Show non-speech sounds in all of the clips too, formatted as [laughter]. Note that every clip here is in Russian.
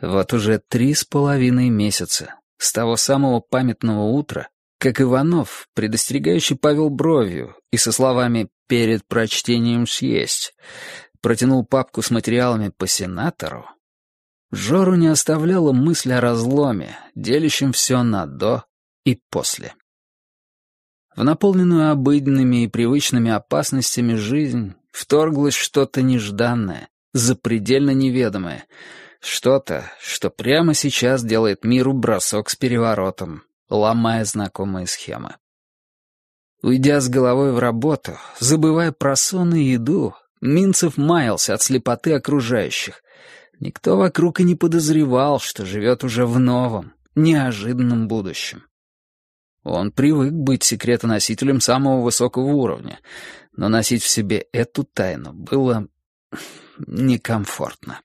Вот уже три с половиной месяца, с того самого памятного утра, как Иванов, предостерегающий повел бровью и со словами «перед прочтением съесть», протянул папку с материалами по сенатору, Жору не оставляла мысль о разломе, делящем все на «до» и «после». В наполненную обыденными и привычными опасностями жизнь вторглось что-то нежданное, запредельно неведомое, что-то, что прямо сейчас делает миру бросок с переворотом, ломая знакомые схемы. Уйдя с головой в работу, забывая про сон и еду, Минцев маялся от слепоты окружающих. Никто вокруг и не подозревал, что живет уже в новом, неожиданном будущем. Он привык быть секретоносителем самого высокого уровня, но носить в себе эту тайну было некомфортно.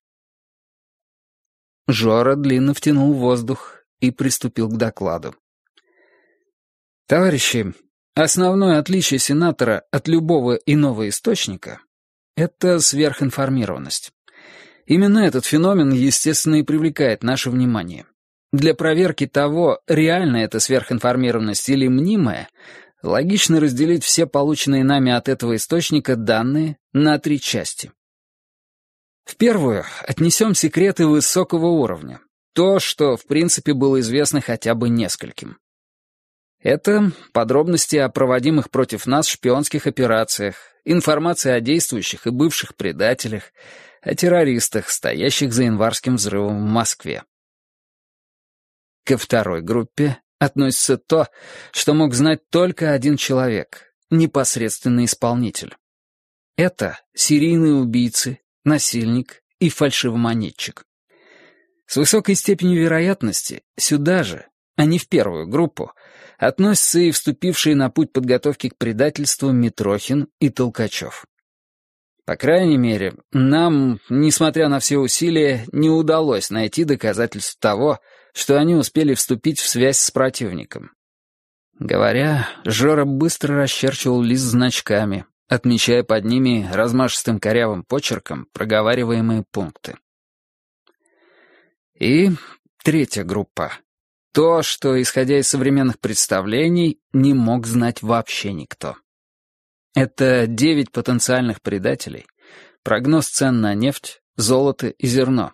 Жора длинно втянул воздух и приступил к докладу. «Товарищи, основное отличие сенатора от любого иного источника — это сверхинформированность. Именно этот феномен, естественно, и привлекает наше внимание. Для проверки того, реально это сверхинформированность или мнимая, логично разделить все полученные нами от этого источника данные на три части. В первую отнесем секреты высокого уровня. То, что, в принципе, было известно хотя бы нескольким. Это подробности о проводимых против нас шпионских операциях, информация о действующих и бывших предателях, о террористах, стоящих за январским взрывом в Москве. Ко второй группе относится то, что мог знать только один человек, непосредственный исполнитель. Это серийные убийцы, насильник и фальшивомонетчик. С высокой степенью вероятности сюда же, а не в первую группу, относятся и вступившие на путь подготовки к предательству Митрохин и Толкачев. По крайней мере, нам, несмотря на все усилия, не удалось найти доказательств того, что они успели вступить в связь с противником. Говоря, Жора быстро расчерчивал лист значками, отмечая под ними размашистым корявым почерком проговариваемые пункты. И третья группа. То, что, исходя из современных представлений, не мог знать вообще никто. Это девять потенциальных предателей, прогноз цен на нефть, золото и зерно,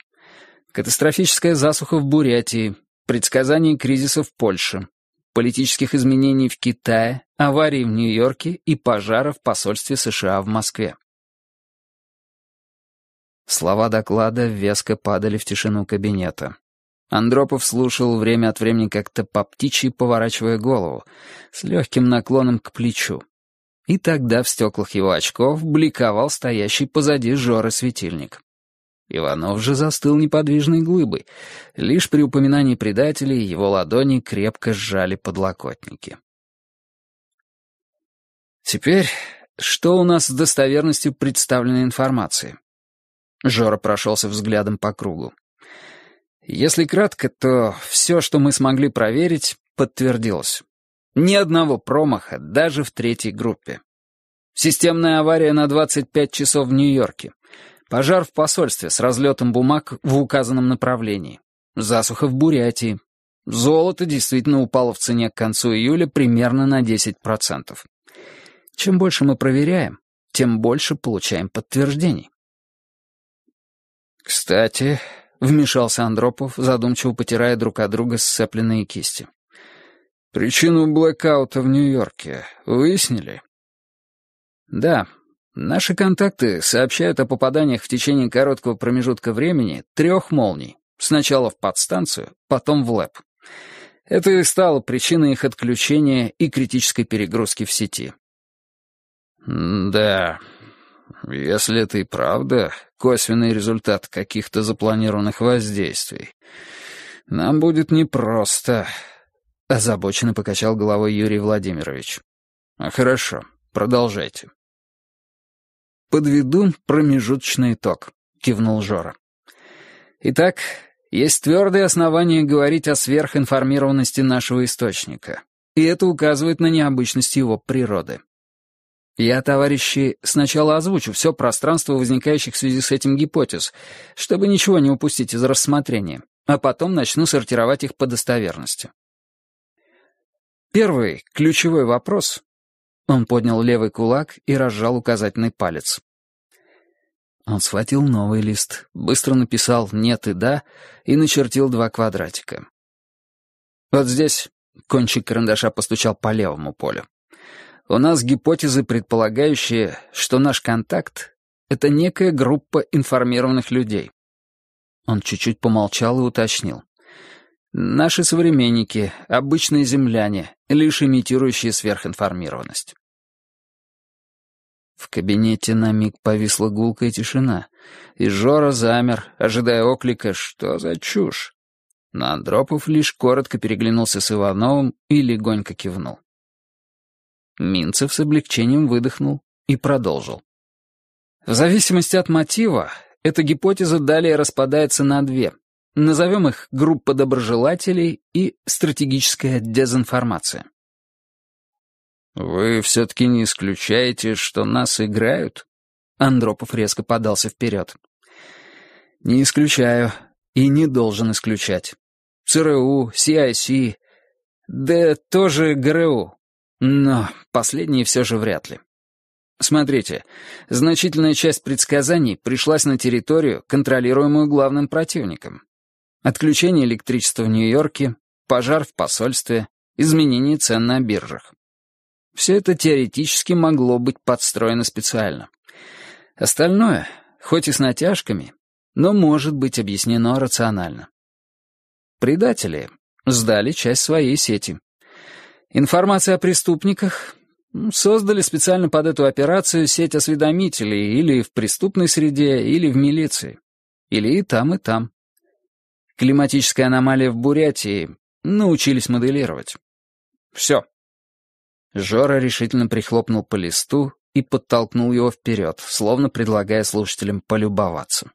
катастрофическая засуха в Бурятии, предсказание кризиса в Польше, политических изменений в Китае, аварии в Нью-Йорке и пожара в посольстве США в Москве. Слова доклада веско падали в тишину кабинета. Андропов слушал время от времени как-то по птичьи, поворачивая голову, с легким наклоном к плечу. И тогда в стеклах его очков бликовал стоящий позади Жоры светильник. Иванов же застыл неподвижной глыбой. Лишь при упоминании предателей его ладони крепко сжали подлокотники. Теперь, что у нас с достоверностью представленной информации? Жора прошелся взглядом по кругу. Если кратко, то все, что мы смогли проверить, подтвердилось. Ни одного промаха, даже в третьей группе. Системная авария на 25 часов в Нью-Йорке. Пожар в посольстве с разлетом бумаг в указанном направлении. Засуха в Бурятии. Золото действительно упало в цене к концу июля примерно на 10%. Чем больше мы проверяем, тем больше получаем подтверждений. «Кстати», — вмешался Андропов, задумчиво потирая друг от друга сцепленные кисти. «Причину блэкаута в Нью-Йорке выяснили?» «Да, Наши контакты сообщают о попаданиях в течение короткого промежутка времени трех молний. Сначала в подстанцию, потом в ЛЭП. Это и стало причиной их отключения и критической перегрузки в сети. «Да, если это и правда косвенный результат каких-то запланированных воздействий, нам будет непросто», — озабоченно покачал головой Юрий Владимирович. «А хорошо, продолжайте». «Подведу промежуточный итог», — кивнул Жора. «Итак, есть твердые основания говорить о сверхинформированности нашего источника, и это указывает на необычность его природы. Я, товарищи, сначала озвучу все пространство возникающих в связи с этим гипотез, чтобы ничего не упустить из рассмотрения, а потом начну сортировать их по достоверности. Первый, ключевой вопрос. Он поднял левый кулак и разжал указательный палец. Он схватил новый лист, быстро написал «нет» и «да» и начертил два квадратика. Вот здесь кончик карандаша постучал по левому полю. У нас гипотезы, предполагающие, что наш контакт — это некая группа информированных людей. Он чуть-чуть помолчал и уточнил. Наши современники, обычные земляне, лишь имитирующие сверхинформированность. В кабинете на миг повисла гулкая тишина, и Жора замер, ожидая оклика «Что за чушь?». Но Андропов лишь коротко переглянулся с Ивановым и легонько кивнул. Минцев с облегчением выдохнул и продолжил. В зависимости от мотива, эта гипотеза далее распадается на две. Назовем их группа доброжелателей и стратегическая дезинформация. «Вы все-таки не исключаете, что нас играют?» Андропов резко подался вперед. «Не исключаю и не должен исключать. ЦРУ, CIC, да тоже ГРУ. Но последние все же вряд ли. Смотрите, значительная часть предсказаний пришлась на территорию, контролируемую главным противником. Отключение электричества в Нью-Йорке, пожар в посольстве, изменение цен на биржах. Все это теоретически могло быть подстроено специально. Остальное, хоть и с натяжками, но может быть объяснено рационально. Предатели сдали часть своей сети. Информация о преступниках создали специально под эту операцию сеть осведомителей или в преступной среде, или в милиции. Или и там, и там. Климатическая аномалия в Бурятии научились моделировать. Все. Жора решительно прихлопнул по листу и подтолкнул его вперед, словно предлагая слушателям полюбоваться.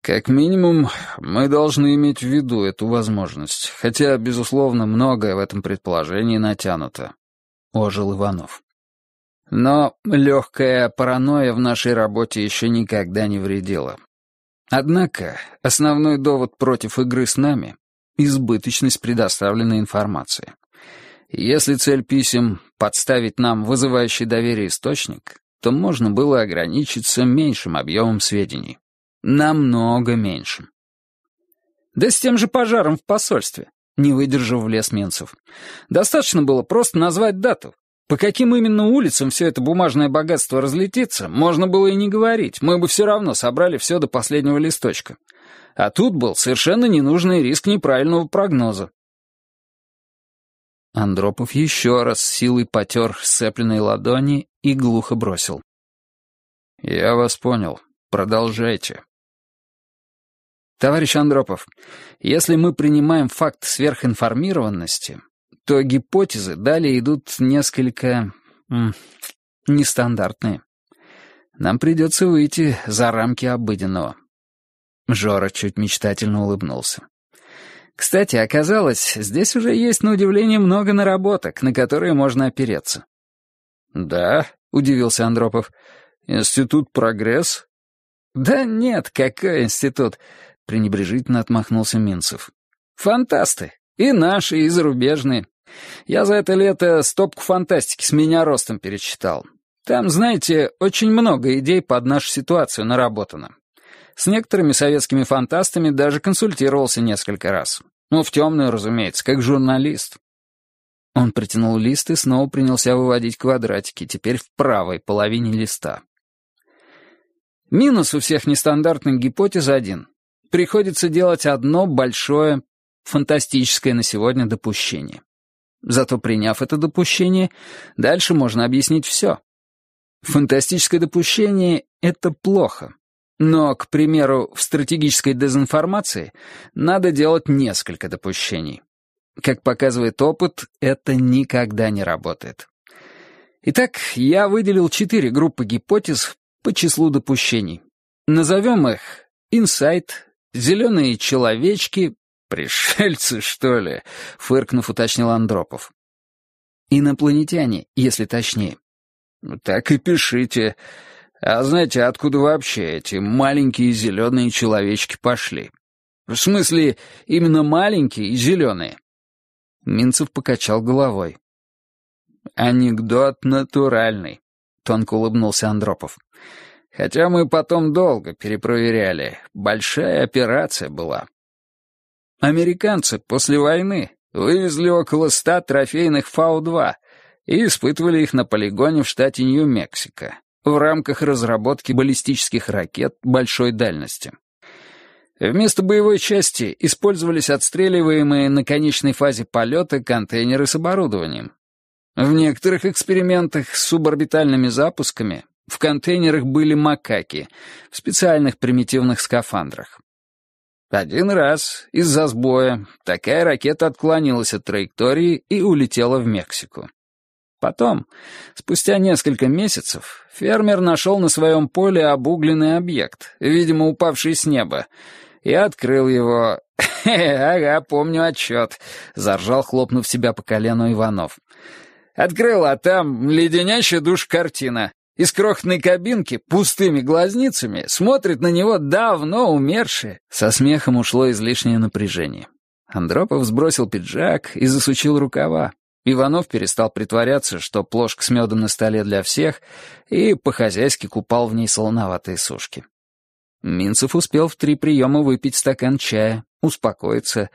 Как минимум, мы должны иметь в виду эту возможность, хотя, безусловно, многое в этом предположении натянуто. Ожил Иванов. Но легкая паранойя в нашей работе еще никогда не вредила. Однако основной довод против игры с нами — избыточность предоставленной информации. Если цель писем — подставить нам вызывающий доверие источник, то можно было ограничиться меньшим объемом сведений. Намного меньшим. Да с тем же пожаром в посольстве, не выдержав лес Менцев. Достаточно было просто назвать дату. По каким именно улицам все это бумажное богатство разлетится, можно было и не говорить, мы бы все равно собрали все до последнего листочка. А тут был совершенно ненужный риск неправильного прогноза. Андропов еще раз силой потер сцепленные ладони и глухо бросил. «Я вас понял. Продолжайте». «Товарищ Андропов, если мы принимаем факт сверхинформированности, то гипотезы далее идут несколько... Нестандартные. Нам придется выйти за рамки обыденного». Жора чуть мечтательно улыбнулся. Кстати, оказалось, здесь уже есть, на удивление, много наработок, на которые можно опереться. «Да», — удивился Андропов, — «институт «Прогресс»?» «Да нет, какой институт?» — пренебрежительно отмахнулся Минцев. «Фантасты. И наши, и зарубежные. Я за это лето стопку фантастики с меня ростом перечитал. Там, знаете, очень много идей под нашу ситуацию наработано. С некоторыми советскими фантастами даже консультировался несколько раз. Ну, в темную, разумеется, как журналист. Он притянул лист и снова принялся выводить квадратики, теперь в правой половине листа. Минус у всех нестандартных гипотез один. Приходится делать одно большое, фантастическое на сегодня допущение. Зато приняв это допущение, дальше можно объяснить все. Фантастическое допущение — это плохо, но, к примеру, в стратегической дезинформации надо делать несколько допущений. Как показывает опыт, это никогда не работает. Итак, я выделил четыре группы гипотез по числу допущений. Назовем их «Инсайт», «Зеленые человечки», «Пришельцы, что ли?» — фыркнув, уточнил Андропов. Инопланетяне, если точнее. Так и пишите. А знаете, откуда вообще эти маленькие зеленые человечки пошли? В смысле, именно маленькие и зеленые? Минцев покачал головой. «Анекдот натуральный», — тонко улыбнулся Андропов. «Хотя мы потом долго перепроверяли. Большая операция была. Американцы после войны вывезли около ста трофейных Фау-2 и испытывали их на полигоне в штате Нью-Мексико в рамках разработки баллистических ракет большой дальности. Вместо боевой части использовались отстреливаемые на конечной фазе полета контейнеры с оборудованием. В некоторых экспериментах с суборбитальными запусками в контейнерах были макаки в специальных примитивных скафандрах. Один раз из-за сбоя такая ракета отклонилась от траектории и улетела в Мексику. Потом, спустя несколько месяцев, фермер нашел на своем поле обугленный объект, видимо, упавший с неба, и открыл его. [laughs] «Ага, помню отчет», — заржал, хлопнув себя по колену Иванов. «Открыл, а там леденящая душ картина. Из крохотной кабинки пустыми глазницами смотрит на него давно умерший. Со смехом ушло излишнее напряжение. Андропов сбросил пиджак и засучил рукава. Иванов перестал притворяться, что плошка с медом на столе для всех, и по-хозяйски купал в ней солоноватые сушки. Минцев успел в три приема выпить стакан чая, успокоиться,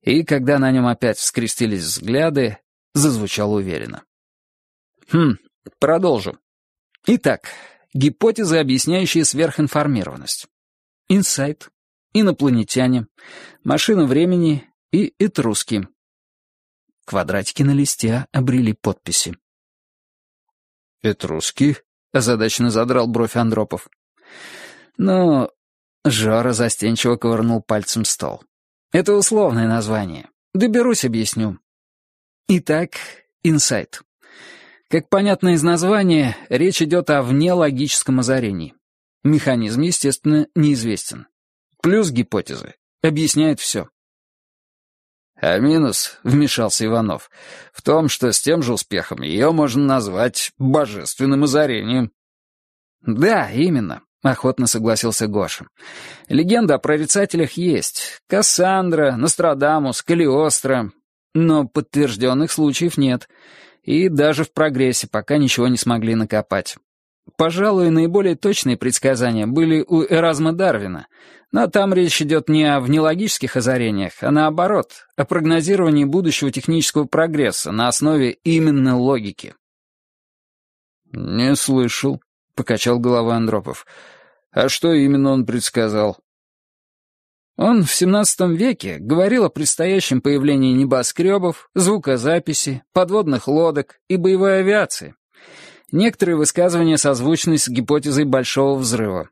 и, когда на нем опять вскрестились взгляды, зазвучал уверенно. «Хм, продолжу. Итак, гипотезы, объясняющие сверхинформированность. Инсайт, инопланетяне, машина времени и этруски. Квадратики на листе обрели подписи. «Этруски?» — озадаченно задрал бровь Андропов. «Ну...» — Жора застенчиво ковырнул пальцем стол. «Это условное название. Доберусь, объясню. Итак, инсайт. Как понятно из названия, речь идет о внелогическом озарении. Механизм, естественно, неизвестен. Плюс гипотезы. Объясняет все. А минус, — вмешался Иванов, — в том, что с тем же успехом ее можно назвать божественным озарением. Да, именно, — охотно согласился Гоша. Легенда о прорицателях есть. Кассандра, Нострадамус, Калиостро. Но подтвержденных случаев нет и даже в прогрессе пока ничего не смогли накопать. Пожалуй, наиболее точные предсказания были у Эразма Дарвина, но там речь идет не о внелогических озарениях, а наоборот, о прогнозировании будущего технического прогресса на основе именно логики. «Не слышал», — покачал головой Андропов. «А что именно он предсказал?» Он в XVII веке говорил о предстоящем появлении небоскребов, звукозаписи, подводных лодок и боевой авиации. Некоторые высказывания созвучны с гипотезой Большого Взрыва.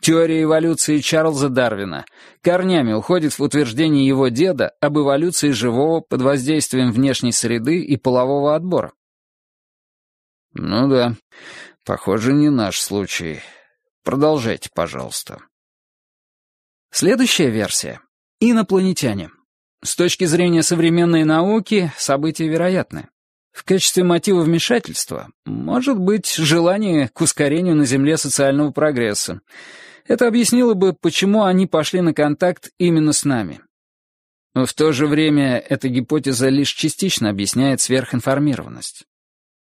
Теория эволюции Чарльза Дарвина корнями уходит в утверждение его деда об эволюции живого под воздействием внешней среды и полового отбора. «Ну да, похоже, не наш случай. Продолжайте, пожалуйста». Следующая версия — инопланетяне. С точки зрения современной науки события вероятны. В качестве мотива вмешательства может быть желание к ускорению на Земле социального прогресса. Это объяснило бы, почему они пошли на контакт именно с нами. В то же время эта гипотеза лишь частично объясняет сверхинформированность.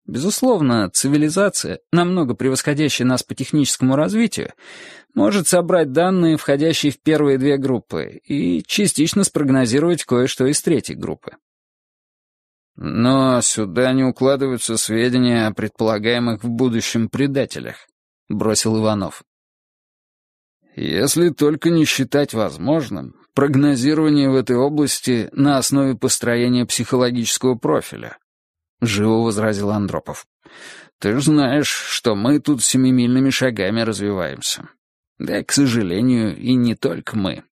Безусловно, цивилизация, намного превосходящая нас по техническому развитию, может собрать данные, входящие в первые две группы, и частично спрогнозировать кое-что из третьей группы. «Но сюда не укладываются сведения о предполагаемых в будущем предателях», — бросил Иванов. «Если только не считать возможным прогнозирование в этой области на основе построения психологического профиля», — живо возразил Андропов. «Ты же знаешь, что мы тут семимильными шагами развиваемся. Да, к сожалению, и не только мы.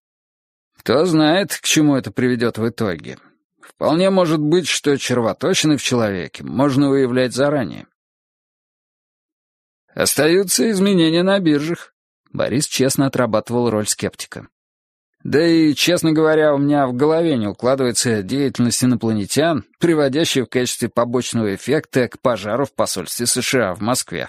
Кто знает, к чему это приведет в итоге. Вполне может быть, что червоточины в человеке можно выявлять заранее. Остаются изменения на биржах. Борис честно отрабатывал роль скептика. Да и, честно говоря, у меня в голове не укладывается деятельность инопланетян, приводящая в качестве побочного эффекта к пожару в посольстве США в Москве.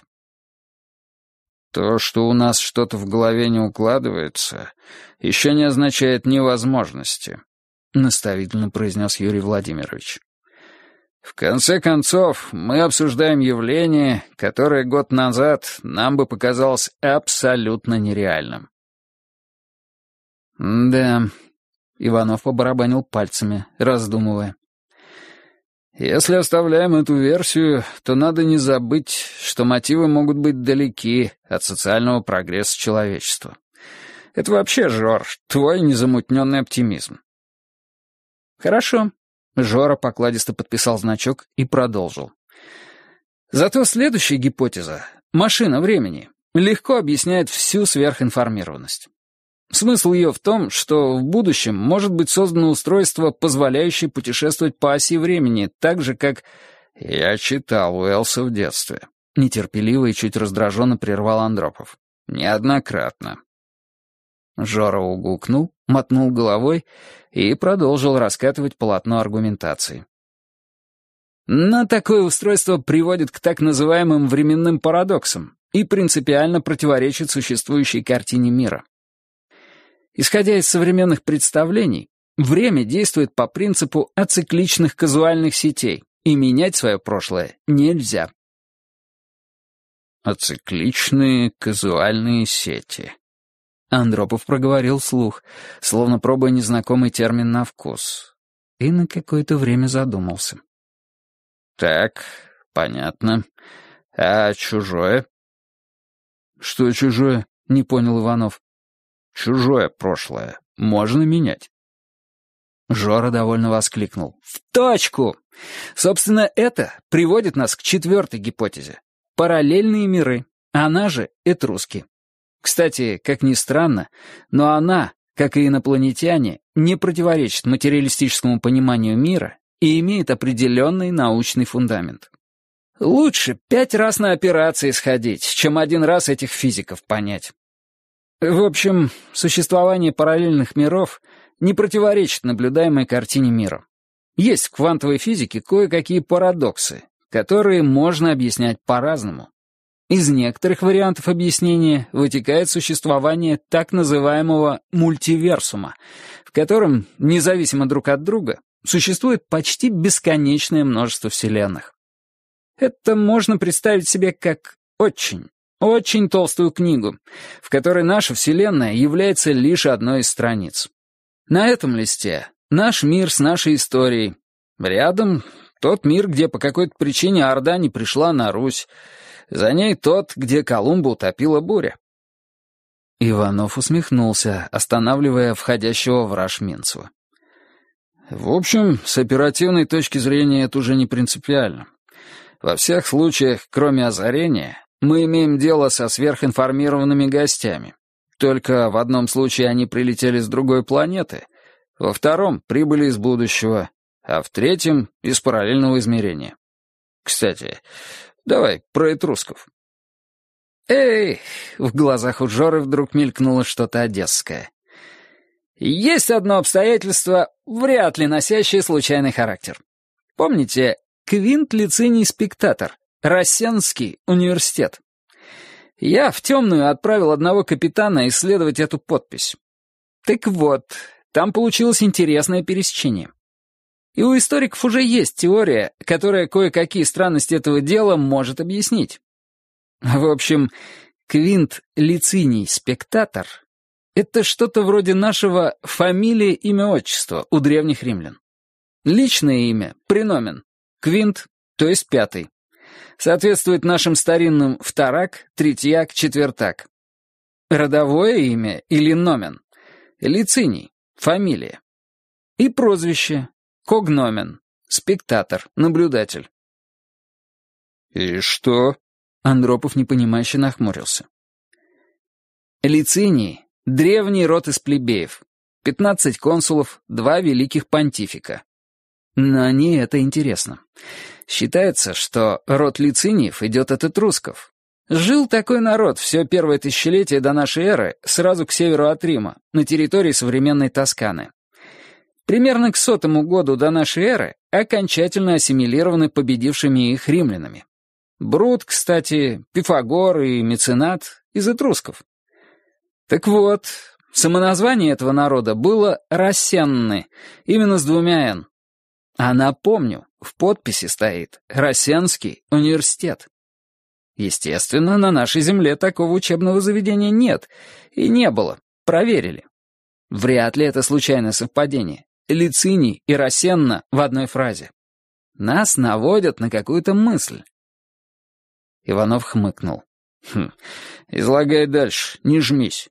То, что у нас что-то в голове не укладывается, еще не означает невозможности, — наставительно произнес Юрий Владимирович. В конце концов, мы обсуждаем явление, которое год назад нам бы показалось абсолютно нереальным. «Да», — Иванов побарабанил пальцами, раздумывая. «Если оставляем эту версию, то надо не забыть, что мотивы могут быть далеки от социального прогресса человечества. Это вообще, Жор, твой незамутненный оптимизм». «Хорошо», — Жора покладисто подписал значок и продолжил. «Зато следующая гипотеза — машина времени — легко объясняет всю сверхинформированность. Смысл ее в том, что в будущем может быть создано устройство, позволяющее путешествовать по оси времени, так же, как... «Я читал Уэлса в детстве», — нетерпеливо и чуть раздраженно прервал Андропов. «Неоднократно». Жора угукнул, мотнул головой и продолжил раскатывать полотно аргументации. Но такое устройство приводит к так называемым временным парадоксам и принципиально противоречит существующей картине мира. Исходя из современных представлений, время действует по принципу ацикличных казуальных сетей, и менять свое прошлое нельзя. Ацикличные казуальные сети. Андропов проговорил вслух, словно пробуя незнакомый термин на вкус, и на какое-то время задумался. «Так, понятно. А чужое?» «Что чужое?» — не понял Иванов. Чужое прошлое можно менять. Жора довольно воскликнул. «В точку! Собственно, это приводит нас к четвертой гипотезе. Параллельные миры, она же этруски. Кстати, как ни странно, но она, как и инопланетяне, не противоречит материалистическому пониманию мира и имеет определенный научный фундамент. Лучше пять раз на операции сходить, чем один раз этих физиков понять. В общем, существование параллельных миров не противоречит наблюдаемой картине мира. Есть в квантовой физике кое-какие парадоксы, которые можно объяснять по-разному. Из некоторых вариантов объяснения вытекает существование так называемого мультиверсума, в котором, независимо друг от друга, существует почти бесконечное множество вселенных. Это можно представить себе как очень, очень толстую книгу, в которой наша Вселенная является лишь одной из страниц. На этом листе наш мир с нашей историей. Рядом тот мир, где по какой-то причине Орда не пришла на Русь. За ней тот, где Колумба утопила буря. Иванов усмехнулся, останавливая входящего в раж. В общем, с оперативной точки зрения это уже не принципиально. Во всех случаях, кроме озарения, мы имеем дело со сверхинформированными гостями. Только в одном случае они прилетели с другой планеты, во втором — прибыли из будущего, а в третьем — из параллельного измерения. Кстати, давай про этрусков. «Эй!» — в глазах у Жоры вдруг мелькнуло что-то одесское. «Есть одно обстоятельство, вряд ли носящее случайный характер. Помните, Квинт Лициний Спектатор, Рассенский университет. Я в темную отправил одного капитана исследовать эту подпись. Так вот, там получилось интересное пересечение. И у историков уже есть теория, которая кое-какие странности этого дела может объяснить. В общем, Квинт Лициний Спектатор — это что-то вроде нашего фамилия, имя, отчество у древних римлян. Личное имя — преномен. Квинт, то есть пятый соответствует нашим старинным вторак, третьяк, четвертак. Родовое имя или номен. Лициний, фамилия. И прозвище. Когномен. Спектатор, наблюдатель. «И что?» Андропов непонимающе нахмурился. Лициний — древний род из плебеев. Пятнадцать консулов, два великих понтифика. Но не это интересно. Считается, что род лициниев идет от этрусков. Жил такой народ все первое тысячелетие до нашей эры сразу к северу от Рима, на территории современной Тосканы. Примерно к сотому году до нашей эры окончательно ассимилированы победившими их римлянами. Брут, кстати, Пифагор и Меценат из этрусков. Так вот, самоназвание этого народа было «Рассенны», именно с двумя «н». А напомню, в подписи стоит «Рассенский университет». Естественно, на нашей земле такого учебного заведения нет, и не было, проверили. Вряд ли это случайное совпадение. Лициний и Рассенна в одной фразе. Нас наводят на какую-то мысль. Иванов хмыкнул. «Хм, излагай дальше, не жмись».